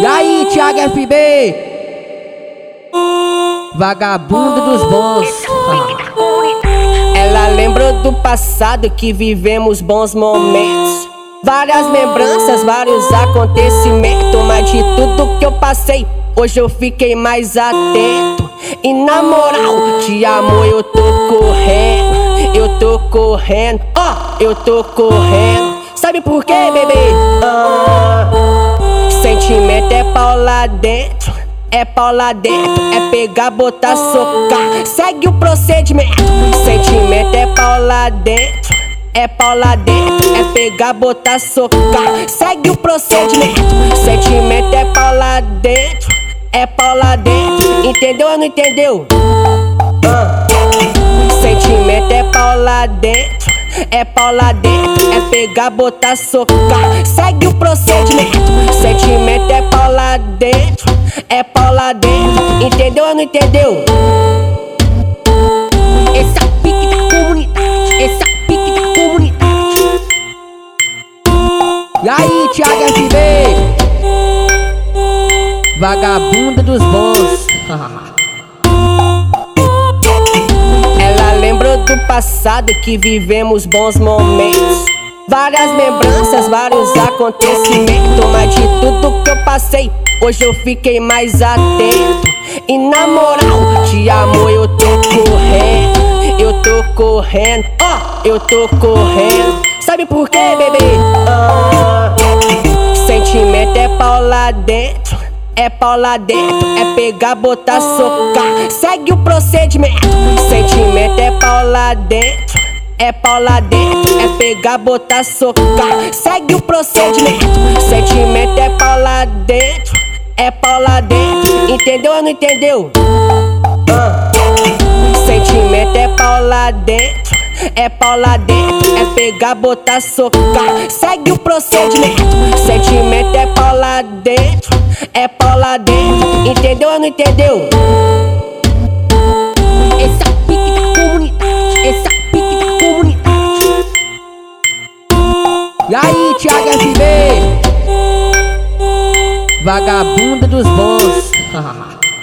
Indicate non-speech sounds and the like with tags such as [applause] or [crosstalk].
E aí, Thiago FB? Vagabundo dos bons. Ela lembrou do passado que vivemos bons momentos. Várias lembranças, vários acontecimentos. Mas de tudo que eu passei, hoje eu fiquei mais atento. E na moral, de amor eu tô correndo. Eu tô correndo, ó, eu tô correndo. Sabe por quê, bebê? Ah, sentimento é pau lá dentro. É pau lá dentro, é pegar, botar, socar. Segue o procedimento. Sentimento é pau lá dentro. É pau lá dentro, é pegar, botar, socar. Segue o procedimento. Sentimento é pau lá dentro. É pau lá dentro. Entendeu ou não entendeu? Ah. Sentimento é pau lá dentro. É pau lá dentro, é pegar, botar, socar. Segue o procedimento. Sentimento é pau lá dentro, é pau lá dentro. Entendeu ou não entendeu? Esse é o pique da comunidade. Esse é o pique da comunidade. E aí, Thiago FB? Vagabundo dos bons. [laughs] passado que vivemos bons momentos. Várias lembranças, vários acontecimentos. Mas de tudo que eu passei, hoje eu fiquei mais atento. E na moral, de amor eu tô correndo. Eu tô correndo, ó, eu tô correndo. Sabe por quê, bebê? Ah, sentimento é pau lá dentro. É pau lá dentro, é pegar, botar, socar. Segue o procedimento. Sentimento é pau lá dentro. É pau lá dentro, é pegar, botar, socar. Segue o procedimento. Sentimento é pau lá dentro. É pau lá dentro. Entendeu ou não entendeu? Ah. Sentimento é pau lá dentro. É pau lá dentro, é pegar, botar, socar. Segue o procedimento. Sentimento é pau lá dentro, é pau lá dentro. Entendeu ou não entendeu? Vagabundo dos bons. [laughs]